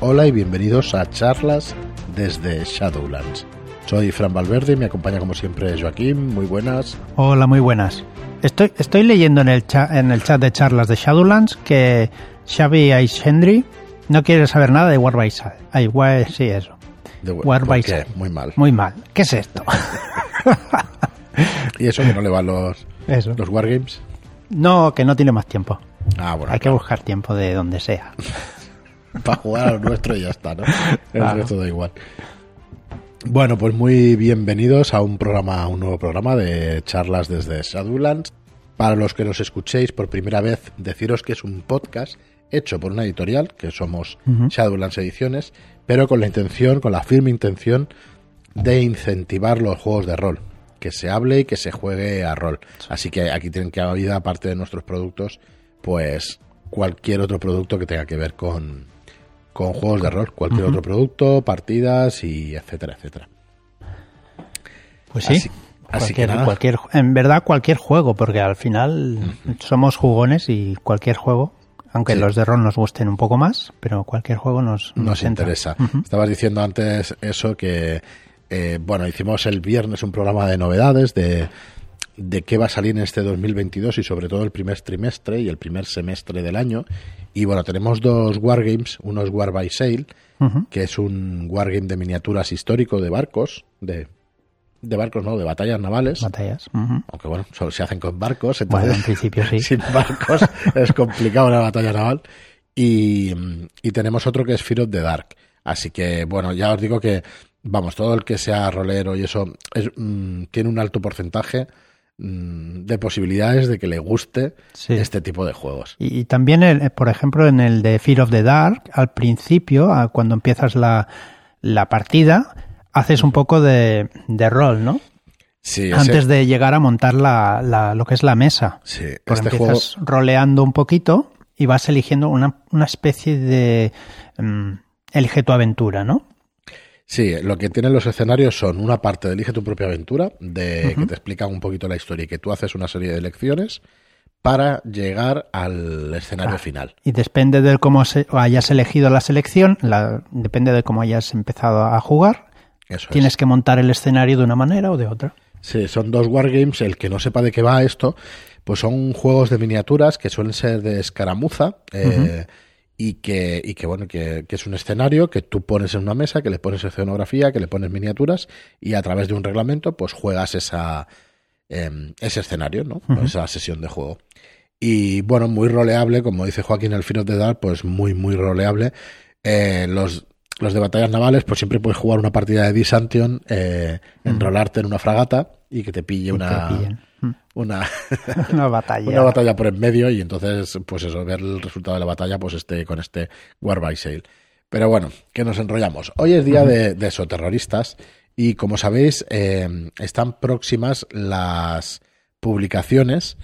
Hola y bienvenidos a charlas desde Shadowlands. Soy Fran Valverde y me acompaña como siempre Joaquín. Muy buenas. Hola, muy buenas. Estoy, estoy leyendo en el, chat, en el chat de charlas de Shadowlands que Xavi Aishendry no quiere saber nada de War by Side. Ay, sí, eso. De, War ¿por by? Side. Muy mal. Muy mal. ¿Qué es esto? ¿Y eso que no le van los, Eso. los Wargames? No, que no tiene más tiempo. Ah, bueno. Hay que buscar tiempo de donde sea. para jugar al nuestro y ya está, ¿no? El resto da igual. Bueno, pues muy bienvenidos a un programa, a un nuevo programa de charlas desde Shadowlands. Para los que nos escuchéis por primera vez, deciros que es un podcast hecho por una editorial, que somos. Shadowlands Ediciones, pero con la intención, con la firme intención de incentivar los juegos de rol, que se hable y que se juegue a rol. Así que aquí tienen que haber, aparte de nuestros productos, pues cualquier otro producto que tenga que ver con, con juegos de rol, cualquier otro producto, partidas y etcétera, etcétera. Pues sí. Así- así que Cualquier, nada. cualquier, en verdad, cualquier juego, porque al final somos jugones y cualquier juego, aunque Sí. los de rol nos gusten un poco más, pero cualquier juego nos, nos interesa. Estabas diciendo antes eso que, eh, bueno, hicimos el viernes un programa de novedades de, de qué va a salir en este 2022 y sobre todo el primer trimestre y el primer semestre del año. Y bueno, tenemos dos wargames, uno es War by Sail, que es un wargame de miniaturas histórico de barcos, de, de barcos, no, de batallas navales. Batallas. Aunque bueno, solo se hacen con barcos, Bueno, entonces en principio sí. sin barcos es complicado una batalla naval. Y, y tenemos otro que es Fear of the Dark. Así que, bueno, ya os digo que, vamos, todo el que sea rolero y eso es, mm, tiene un alto porcentaje de posibilidades de que le guste Sí. este tipo de juegos. Y, y también, el- eh, por ejemplo, en el de Fear of the Dark, al principio, cuando empiezas la, la partida, haces un poco de, de rol, ¿no? Sí, ese- Antes de llegar a montar la, la- lo que es la mesa. sí, Porque este juego, empiezas roleando un poquito y vas eligiendo una, una especie de... mm, elige tu aventura, ¿no? Sí, lo que tienen los escenarios son una parte de Elige tu propia aventura, de que te explican un poquito la historia y que tú haces una serie de elecciones para llegar al escenario Ah. final. Y depende de cómo se- hayas elegido la selección, la- depende de cómo hayas empezado a jugar, Eso es. tienes que montar el escenario de una manera o de otra. Sí, son dos wargames. El que no sepa de qué va esto, pues son juegos de miniaturas que suelen ser de escaramuza eh, y, que, y que, bueno, que, que es un escenario que tú pones en una mesa, que le pones escenografía, que le pones miniaturas y a través de un reglamento pues juegas esa, em, ese escenario, ¿no? Esa sesión de juego. Y bueno, muy roleable, como dice Joaquín el Fear of the Dark, pues muy, muy roleable. Eh, los, los de batallas navales, pues siempre puedes jugar una partida de Disantion, eh, enrolarte en una fragata y que te pille una, te pillen. Mm. una, Una batalla. una batalla por en medio y entonces, pues eso, ver el resultado de la batalla, pues este, con este War by Sail. Pero bueno, que nos enrollamos. Hoy es día de, de exoterroristas y como sabéis, eh, están próximas las publicaciones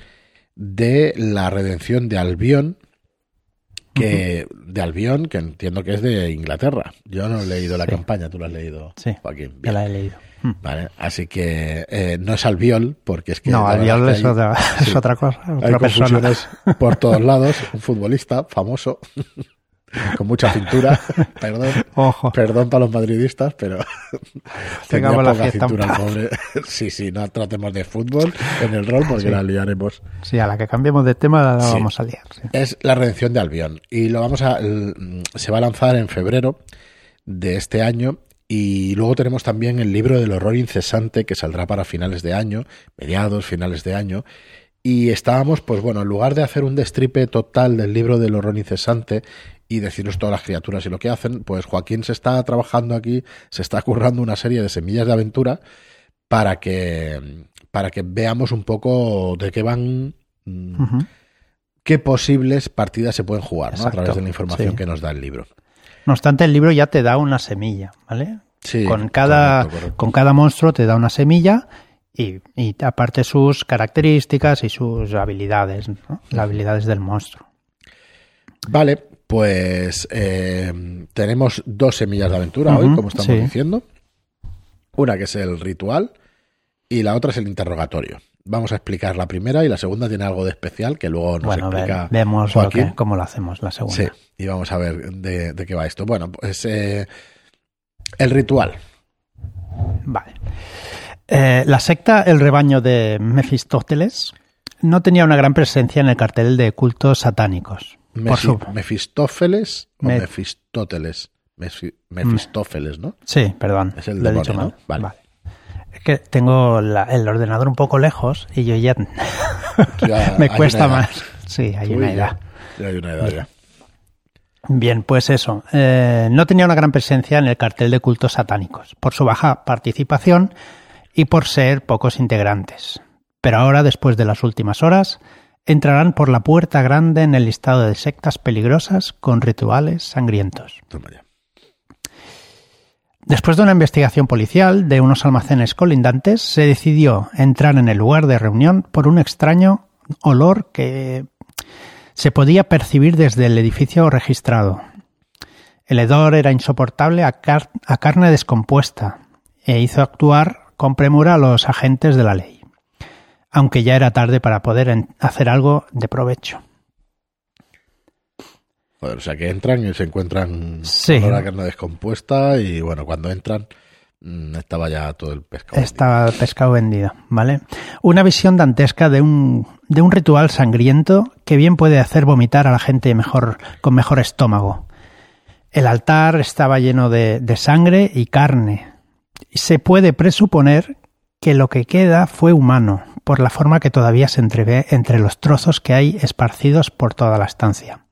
de la redención de Albión, que, de Albión, que entiendo que es de Inglaterra. Yo no he leído la Sí. campaña, tú la has leído, Sí, Joaquín. Bien. la he leído. Mm. Vale, así que eh, no es Albiol, porque es que... no, la Albiol es, hay- otra, es sí, otra cosa, hay otra persona. confusiones por todos lados, un futbolista famoso, con mucha cintura, perdón, Ojo, perdón para los madridistas, pero tenía la poca en cintura el pobre. Sí, sí, no tratemos de fútbol en el rol porque Sí. la liaremos. sí, a la que cambiemos de tema la Sí. vamos a liar. Es la redención de Albión y lo vamos a se va a lanzar en febrero de este año y luego tenemos también el libro del horror incesante que saldrá para finales de año, mediados, finales de año. Y estábamos, pues bueno, en lugar de hacer un destripe total del libro del horror incesante y deciros todas las criaturas y lo que hacen, pues Joaquín se está trabajando aquí, se está currando una serie de semillas de aventura para que, para que veamos un poco de qué van, mm, qué posibles partidas se pueden jugar ¿no? a través de la información sí. que nos da el libro. No obstante, el libro ya te da una semilla, ¿vale? Sí, con, cada, correcto, correcto. con cada monstruo te da una semilla y, y aparte sus características y sus habilidades, ¿no? las habilidades del monstruo. Vale, pues eh, tenemos dos semillas de aventura hoy, como estamos sí. diciendo. Una que es el ritual y la otra es el interrogatorio. Vamos a explicar la primera y la segunda tiene algo de especial que luego nos Bueno, explica vemos lo Joaquín. que- cómo lo hacemos la segunda. Sí, y vamos a ver de, de qué va esto. Bueno, pues eh, el ritual. Vale. Eh, la secta El Rebaño de Mefistófeles no tenía una gran presencia en el cartel de cultos satánicos. Por Mefi- Mefistófeles o Me- Mefistóteles. Mefi- Mefistófeles, ¿no? Sí, perdón. Es el mal. ¿no? Vale. Es que tengo la- el ordenador un poco lejos y yo ya Ya me cuesta más. Sí, hay Uy, una ya- edad. ya hay una edad ya. Bien, pues eso. eh, no tenía una gran presencia en el cartel de cultos satánicos, por su baja participación y por ser pocos integrantes. Pero ahora, después de las últimas horas, entrarán por la puerta grande en el listado de sectas peligrosas con rituales sangrientos. Toma ya. Después de una investigación policial de unos almacenes colindantes, se decidió entrar en el lugar de reunión por un extraño olor que se podía percibir desde el edificio registrado. El hedor era insoportable a, a carne descompuesta e hizo actuar con premura a los agentes de la ley, aunque ya era tarde para poder hacer algo de provecho. Joder, o sea que entran y se encuentran Sí. olor a carne descompuesta y bueno, cuando entran mm, estaba ya todo el pescado. Estaba el pescado vendido, ¿vale? Una visión dantesca de un, de un ritual sangriento que bien puede hacer vomitar a la gente mejor, con mejor estómago. El altar estaba lleno de, de sangre y carne. Se puede presuponer que lo que queda fue humano, por la forma que todavía se entrevé entre los trozos que hay esparcidos por toda la estancia.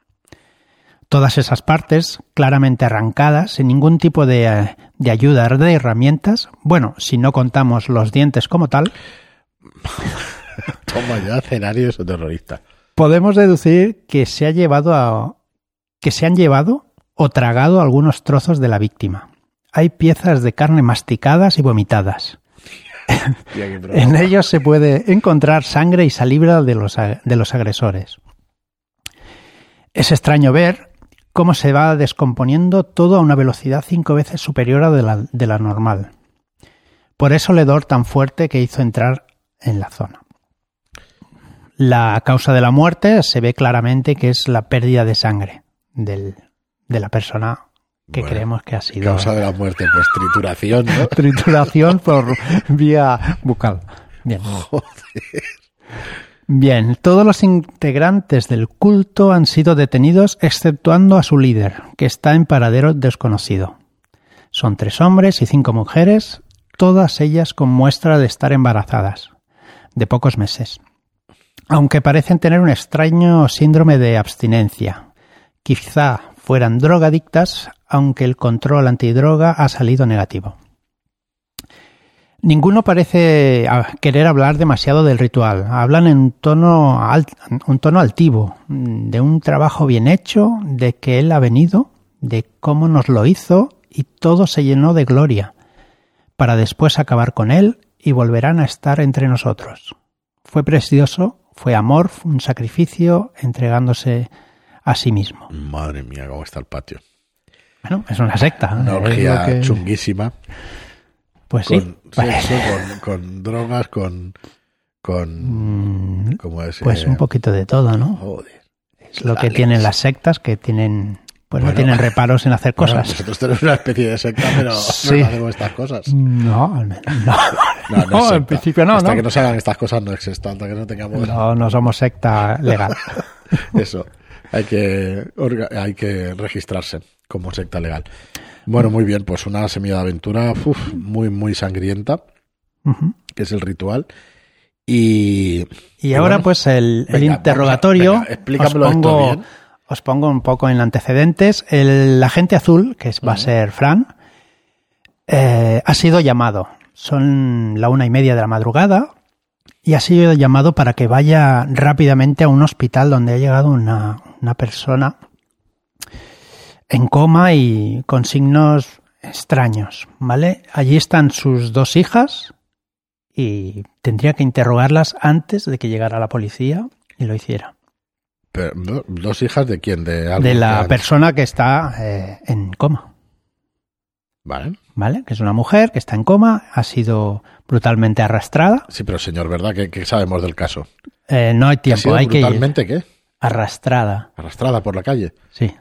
Todas esas partes, claramente arrancadas, sin ningún tipo de, eh, de ayuda de herramientas, bueno, si no contamos los dientes como tal, Toma ya, escenarios terroristas. podemos deducir que se ha llevado a, que se han llevado o tragado algunos trozos de la víctima. Hay piezas de carne masticadas y vomitadas. Tía. En ellos se puede encontrar sangre y saliva de los, de los agresores. Es extraño ver cómo se va descomponiendo todo a una velocidad cinco veces superior a de la, de la normal. Por eso el hedor tan fuerte que hizo entrar en la zona. La causa de la muerte se ve claramente que es la pérdida de sangre del- de la persona que Bueno, creemos que ha sido Causa de la muerte, pues trituración, ¿no? trituración por vía bucal. Bien. Bien, todos los integrantes del culto han sido detenidos exceptuando a su líder, que está en paradero desconocido. Son tres hombres y cinco mujeres, todas ellas con muestra de estar embarazadas, de pocos meses. Aunque parecen tener un extraño síndrome de abstinencia. Quizá fueran drogadictas, aunque el control antidroga ha salido negativo. Ninguno parece ah, querer hablar demasiado del ritual. Hablan en tono un tono altivo, de un trabajo bien hecho, de que él ha venido, de cómo nos lo hizo y todo se llenó de gloria, para después acabar con él y volverán a estar entre nosotros. Fue precioso, fue amor, fue un sacrificio, entregándose a sí mismo. Madre mía, cómo está el patio. Bueno, es una secta. Una lo orgía que- chunguísima. Pues sí. Con sexo, con, con drogas, con. con Mm, ¿Cómo es? Pues Eh, un poquito de todo, ¿no? Joder. Es lo que tienen las sectas que tienen pues no Bueno. tienen reparos en hacer Bueno, cosas. nosotros tenemos una especie de secta, pero Sí. no hacemos estas cosas. No, al menos no. No, no, es No, en principio no, Hasta ¿no? que no se hagan estas cosas no existe, hasta que no tengamos No, no somos secta legal. eso. Hay que, hay que registrarse como secta legal. Bueno, muy bien, pues una semilla de aventura uf, muy, muy sangrienta, que es el ritual. Y, Y ahora bueno, pues el, el interrogatorio venga, explícamelo os esto bien. os pongo un poco en antecedentes. El agente azul, que es- va a ser Fran, eh, ha sido llamado. Son la una y media de la madrugada y ha sido llamado para que vaya rápidamente a un hospital donde ha llegado una, una persona en coma y con signos extraños, ¿vale? Allí están sus dos hijas y tendría que interrogarlas antes de que llegara la policía y lo hiciera. pero. ¿Dos hijas de quién? De, De que la persona que está eh, en coma. Vale. ¿vale? Que es una mujer que está en coma, ha sido brutalmente arrastrada. Sí, pero señor, ¿verdad? ¿Qué, qué sabemos del caso? Eh, no hay ¿Ha tiempo, sido hay que ir. brutalmente qué? Arrastrada, Arrastrada por la calle. sí.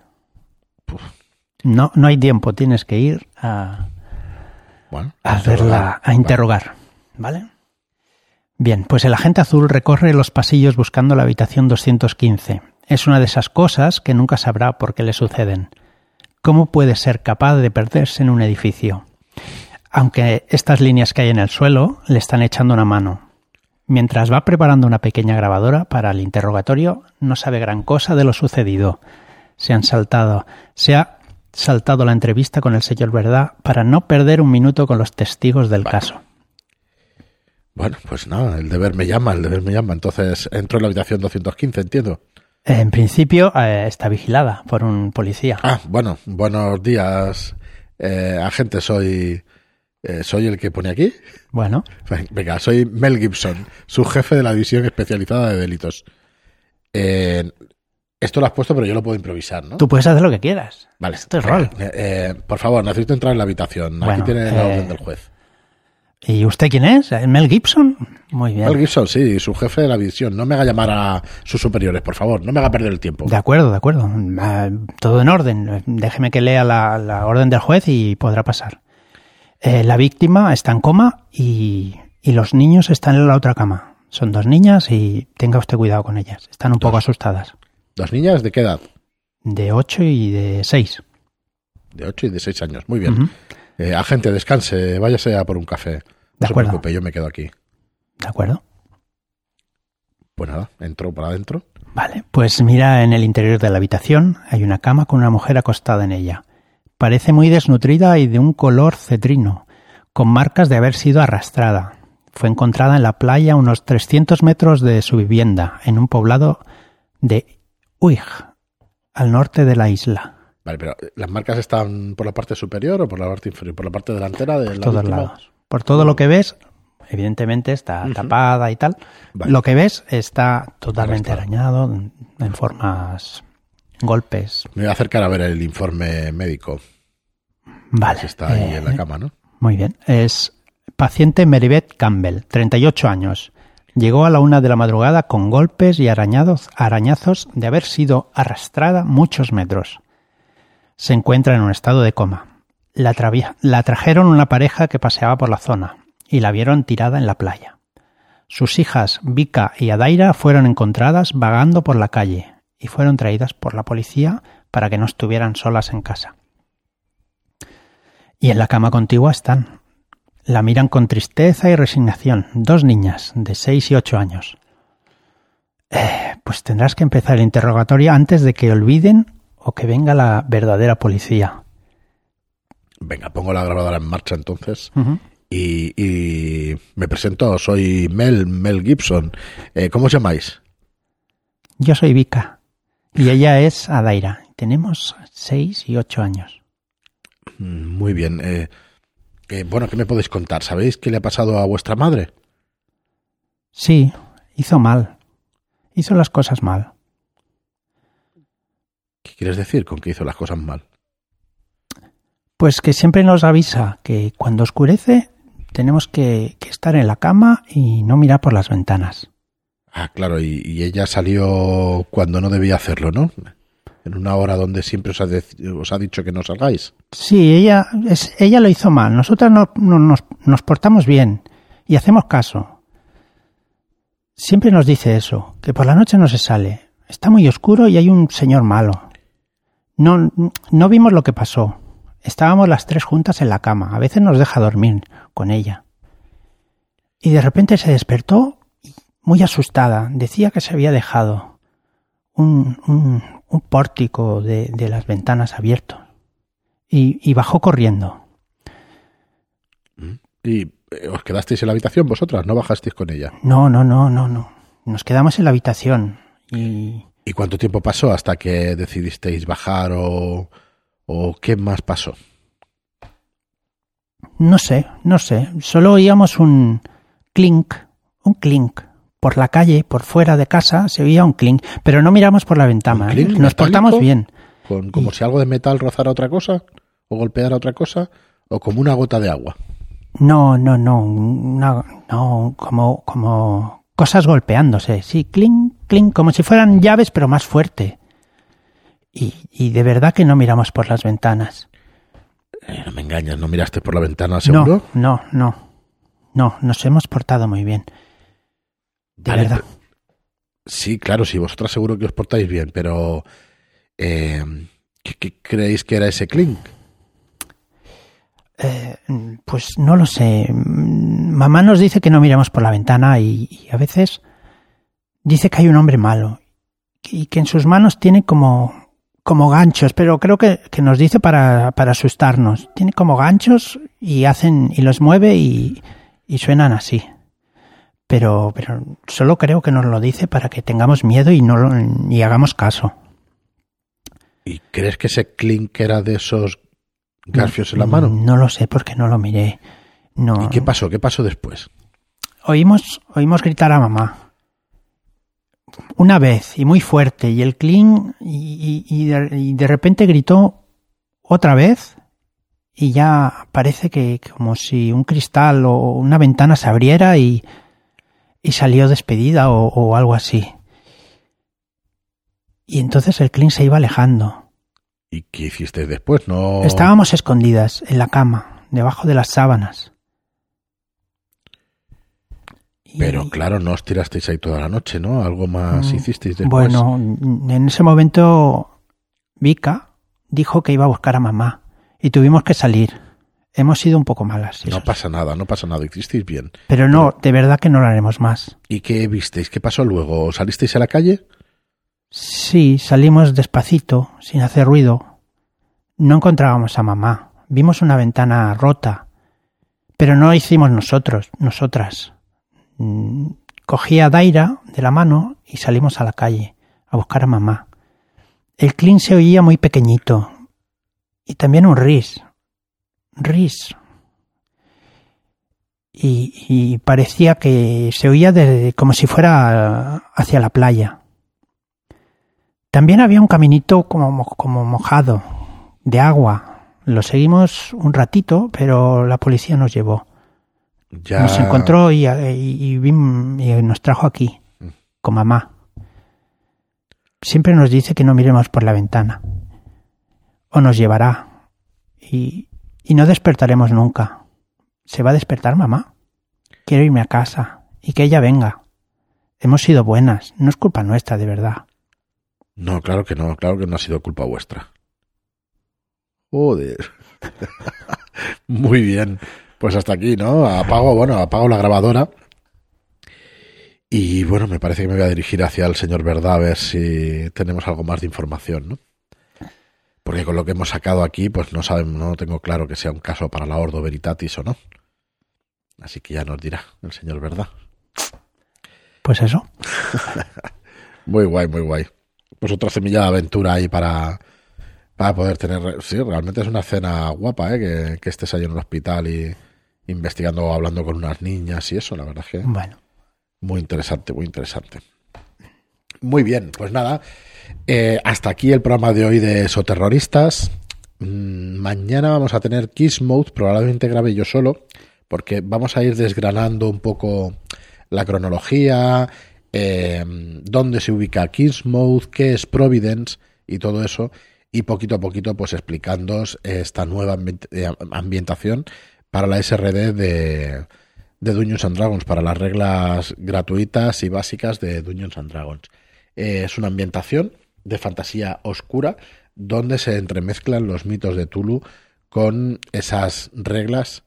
No, no hay tiempo, tienes que ir a, Bueno. a interrogar. verla, a Vale. interrogar, ¿vale? Bien, pues el agente azul recorre los pasillos buscando la habitación 215. Es una de esas cosas que nunca sabrá por qué le suceden. ¿Cómo puede ser capaz de perderse en un edificio? Aunque estas líneas que hay en el suelo le están echando una mano. Mientras va preparando una pequeña grabadora para el interrogatorio, no sabe gran cosa de lo sucedido. Se han saltado, se ha saltado la entrevista con el señor Verdad para no perder un minuto con los testigos del Vale. caso. Bueno, pues nada, el deber me llama, el deber me llama. Entonces entro en la habitación 215, entiendo. En principio eh, está vigilada por un policía. Ah, bueno, buenos días, eh, agente. Soy, eh, soy el que pone aquí. Bueno, Venga, soy Mel Gibson, su jefe de la división especializada de delitos. Eh, esto lo has puesto, pero yo lo puedo improvisar, ¿no? tú puedes hacer lo que quieras. Vale. Esto es rol. Eh, eh, por favor, necesito entrar en la habitación. Aquí tiene la eh, orden del juez. ¿Y usted quién es? ¿Eh, ¿Mel Gibson? Muy bien. Mel Gibson, sí, su jefe de la división. No me haga llamar a sus superiores, por favor. No me haga perder el tiempo. De acuerdo, de acuerdo. Ah, Todo en orden. Déjeme que lea la, la orden del juez y podrá pasar. Eh, la víctima está en coma y, y los niños están en la otra cama. Son dos niñas y tenga usted cuidado con ellas. Están un poco asustadas. ¿Dos niñas de qué edad? De 8 y de 6. De 8 y de 6 años. Muy bien. Eh, agente, descanse. Váyase a por un café. No De se acuerdo. preocupe, yo me quedo aquí. ¿De acuerdo? Pues nada, entró por adentro. Vale, pues mira en el interior de la habitación hay una cama con una mujer acostada en ella. Parece muy desnutrida y de un color cetrino, con marcas de haber sido arrastrada. Fue encontrada en la playa a unos 300 metros de su vivienda, en un poblado de Uig, al norte de la isla. Vale, pero eh, ¿las marcas están por la parte superior o por la parte inferior? ¿Por la parte delantera de Por la todos víctima? lados. Por todo lo que ves, evidentemente está tapada y tal. Vale. Lo que ves está totalmente arañado, en formas golpes. Me voy a acercar a ver el informe médico. Vale. Si está ahí eh, en la cama, ¿no? Muy bien. Es paciente Meribeth Campbell, 38 años. Llegó a la una de la madrugada con golpes y arañados, arañazos de haber sido arrastrada muchos metros. Se encuentra en un estado de coma. La, la trajeron una pareja que paseaba por la zona y la vieron tirada en la playa. Sus hijas Vika y Adaira fueron encontradas vagando por la calle y fueron traídas por la policía para que no estuvieran solas en casa. Y en la cama contigua están. La miran con tristeza y resignación. Dos niñas de 6 y 8 años. Eh, pues tendrás que empezar el interrogatorio antes de que olviden o que venga la verdadera policía. Venga, pongo la grabadora en marcha entonces. Y, y me presento, soy Mel, Mel Gibson. Eh, ¿Cómo os llamáis? Yo soy Vika y ella es Adaira. Tenemos 6 y 8 años. Mm, Muy bien. eh, bueno, ¿qué me podéis contar? ¿Sabéis qué le ha pasado a vuestra madre? Sí, hizo mal. Hizo las cosas mal. ¿Qué quieres decir con que hizo las cosas mal? Pues que siempre nos avisa que cuando oscurece tenemos que, que estar en la cama y no mirar por las ventanas. Ah, claro, y, y ella salió cuando no debía hacerlo, ¿no? En una hora donde siempre os ha, dicho que no salgáis. Sí, ella, es, ella lo hizo mal. Nosotras no, no- nos, portamos bien y hacemos caso. Siempre nos dice eso, que por la noche no se sale. Está muy oscuro y hay un señor malo. No, vimos lo que pasó. Estábamos las tres juntas en la cama. A veces nos deja dormir con ella. Y de repente se despertó muy asustada. Decía que se había dejado un, un pórtico de, de las ventanas abierto. Y, y bajó corriendo. Y eh, os quedasteis en la habitación vosotras, no bajasteis con ella. No, no, no, no, no. Nos quedamos en la habitación. Y ¿Y cuánto tiempo pasó hasta que decidisteis bajar o, o qué más pasó? no sé, no sé. Solo oíamos un clink, un clink. Por la calle, por fuera de casa, se oía un clink. Pero no miramos por la ventana. ¿Un ¿eh? Nos portamos bien. Con, como si algo de metal rozara otra cosa o golpeara otra cosa ¿O como una gota de agua? No, no, no, no, no, como, como cosas golpeándose, sí, clink, clink, como si fueran llaves, pero más fuerte. Y, y de verdad que no miramos por las ventanas. Eh, no me engañas, ¿no miraste por la ventana, seguro? No, no, no. No, nos hemos portado muy bien. De verdad. Sí, claro, sí, vosotras seguro que os portáis bien, pero eh, ¿qué, qué creéis que era ese clink? Eh, pues no lo sé. Mamá nos dice que no miremos por la ventana y, y a veces dice que hay un hombre malo y que en sus manos tiene como, como ganchos, pero creo que, que nos dice para, para asustarnos. Tiene como ganchos y hacen y los mueve y, y suenan así. Pero, pero solo creo que nos lo dice para que tengamos miedo y no lo- y hagamos caso. ¿Y crees que ese clink era de esos garfios en la mano? No lo sé porque no lo miré. No. ¿Y qué pasó? ¿Qué pasó después? Oímos, oímos gritar a mamá. Una vez y muy fuerte. Y el y, y- y de, y de repente gritó otra vez. Y ya parece que como si un cristal o una ventana se abriera y, y salió despedida o, o algo así. Y entonces el clean se iba alejando. ¿Y qué hiciste después? No. Estábamos escondidas en la cama, debajo de las sábanas. Y- Pero claro, no os tirasteis ahí toda la noche, ¿no? Algo más Mm, hicisteis después. Bueno, en ese momento Vika dijo que iba a buscar a mamá y tuvimos que salir. Hemos sido un poco malas, no pasa nada, no pasa nada, hicisteis bien. pero no, de verdad que no lo haremos más. ¿Y qué visteis? ¿Qué pasó luego? ¿Salisteis a la calle? Sí, salimos despacito, sin hacer ruido. No encontrábamos a mamá. Vimos una ventana rota, pero no hicimos nosotros, nosotras. Mm, Cogí a Daira de la mano y salimos a la calle a buscar a mamá. El clean se oía muy pequeñito y también un ris. Ris. Y, y parecía que se oía de- como si fuera hacia la playa. También había un caminito como, mo- como mojado, de agua. Lo seguimos un ratito, pero la policía nos llevó. Ya. Nos encontró y, y- y nos trajo aquí, con mamá. Siempre nos dice que no miremos por la ventana. O nos llevará. Y, y no despertaremos nunca. ¿Se va a despertar mamá? Quiero irme a casa y que ella venga. Hemos sido buenas, no es culpa nuestra, de verdad. No, claro que no, claro que no ha sido culpa vuestra. Joder. Muy bien. Pues hasta aquí, ¿no? Apago, bueno, apago la grabadora. Y bueno, me parece que me voy a dirigir hacia el señor Verdad a ver si tenemos algo más de información, ¿no? Porque con lo que hemos sacado aquí, pues no sabemos, no tengo claro que sea un caso para la Ordo Veritatis o no. Así que ya nos dirá el señor Verdad. Pues eso. Muy guay, muy guay. Pues otra semilla de aventura ahí para, para poder tener. Sí, realmente es una cena guapa, ¿eh? Que, que estés ahí en un hospital y investigando o hablando con unas niñas y eso, la verdad es que Bueno, muy interesante, muy interesante. Muy bien, pues nada. eh, hasta aquí el programa de hoy de Soterroristas. Mm, Mañana vamos a tener Kiss Mode, probablemente grabe yo solo, porque vamos a ir desgranando un poco la cronología, eh, dónde se ubica Kiss Mode, qué es Providence y todo eso, y poquito a poquito pues explicándoos esta nueva eh, ambientación para la SRD de, de and Dragons, para las reglas gratuitas y básicas de Dungeons and Dragons. Eh, es una ambientación de fantasía oscura donde se entremezclan los mitos de Tulu con esas reglas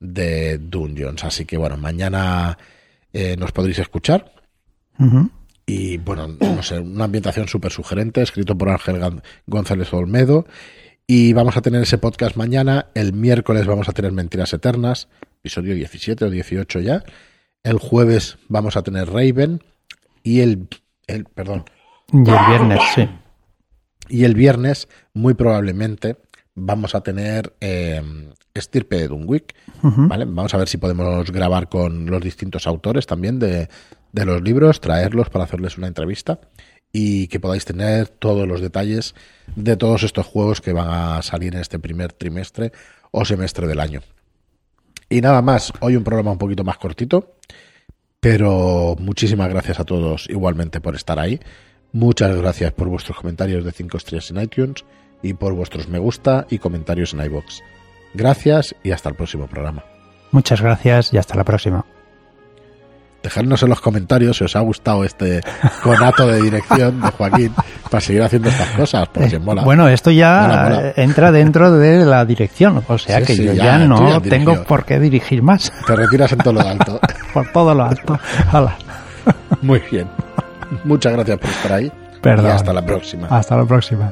de Dungeons. Así que bueno, mañana eh, nos podréis escuchar. Y bueno, no sé, una ambientación súper sugerente, escrito por Ángel González Olmedo. Y vamos a tener ese podcast mañana. El miércoles vamos a tener Mentiras Eternas, episodio 17 o 18 ya. El jueves vamos a tener Raven. Y el, el perdón, y el viernes, sí. y el viernes, muy probablemente, vamos a tener eh, Estirpe de Dunwick. ¿vale? Vamos a ver si podemos grabar con los distintos autores también de, de los libros, traerlos para hacerles una entrevista y que podáis tener todos los detalles de todos estos juegos que van a salir en este primer trimestre o semestre del año. Y nada más, hoy un programa un poquito más cortito, pero muchísimas gracias a todos igualmente por estar ahí. Muchas gracias por vuestros comentarios de 5 estrellas en iTunes y por vuestros me gusta y comentarios en iBox. Gracias y hasta el próximo programa. Muchas gracias y hasta la próxima. Dejadnos en los comentarios si os ha gustado este conato de dirección de Joaquín para seguir haciendo estas cosas, porque si mola. Bueno, esto ya Mola, mola. entra dentro de la dirección, o sea Sí, que sí, yo ya, no ya tengo por qué dirigir más Te retiras en todo lo alto. por todo lo alto. Hala. Muy bien. Muchas gracias por estar ahí. Perdón. Y hasta la próxima. Hasta la próxima.